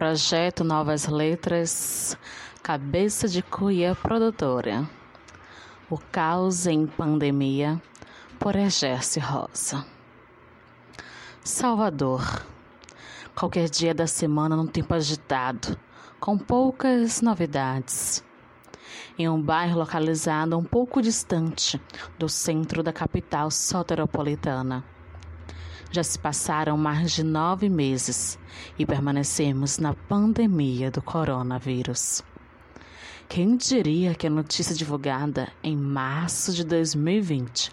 Projeto Novas Letras, Cabeça de Cuia Produtora. O Caos em Pandemia, por Egércio Rosa. Salvador. Qualquer dia da semana num tempo agitado, com poucas novidades. Em um bairro localizado um pouco distante do centro da capital soteropolitana já se passaram mais de nove meses e permanecemos na pandemia do coronavírus. Quem diria que a notícia divulgada em março de 2020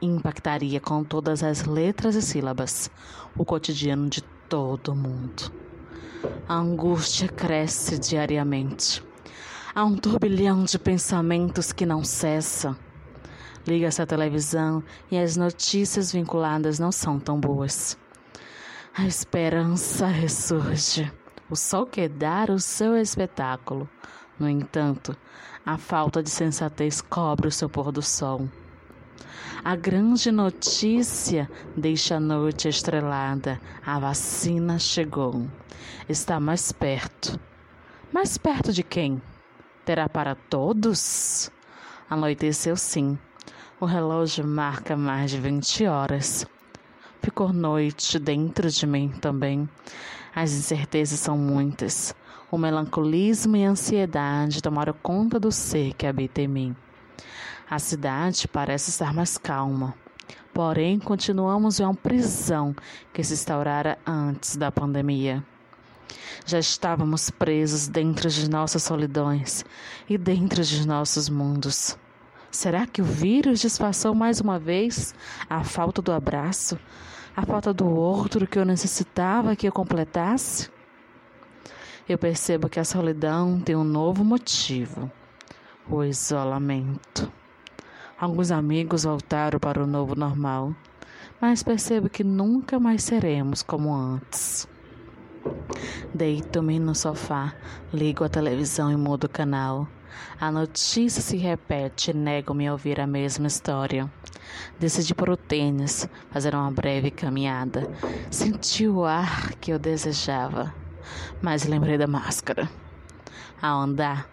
impactaria com todas as letras e sílabas o cotidiano de todo mundo? A angústia cresce diariamente. Há um turbilhão de pensamentos que não cessa Liga-se a televisão e as notícias vinculadas não são tão boas. A esperança ressurge. O sol quer dar o seu espetáculo. No entanto, a falta de sensatez cobre o seu pôr do sol. A grande notícia deixa a noite estrelada. A vacina chegou. Está mais perto. Mais perto de quem? Terá para todos? Anoiteceu sim. O relógio marca mais de 20 horas. Ficou noite dentro de mim também. As incertezas são muitas. O melancolismo e a ansiedade tomaram conta do ser que habita em mim. A cidade parece estar mais calma. Porém, continuamos em uma prisão que se instaurara antes da pandemia. Já estávamos presos dentro de nossas solidões e dentro de nossos mundos. Será que o vírus disfarçou mais uma vez a falta do abraço, a falta do outro que eu necessitava que eu completasse? Eu percebo que a solidão tem um novo motivo: o isolamento. Alguns amigos voltaram para o novo normal, mas percebo que nunca mais seremos como antes. Deito-me no sofá, ligo a televisão e mudo o canal. A notícia se repete nego-me a ouvir a mesma história. Decidi por o tênis, fazer uma breve caminhada. Senti o ar que eu desejava, mas lembrei da máscara. Ao andar,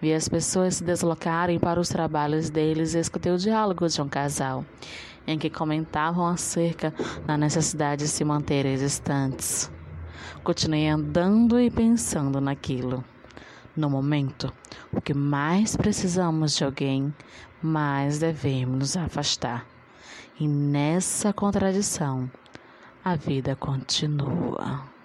vi as pessoas se deslocarem para os trabalhos deles e escutei o diálogo de um casal, em que comentavam acerca da necessidade de se manterem distantes. Continuei andando e pensando naquilo. No momento, o que mais precisamos de alguém, mais devemos nos afastar. E nessa contradição, a vida continua.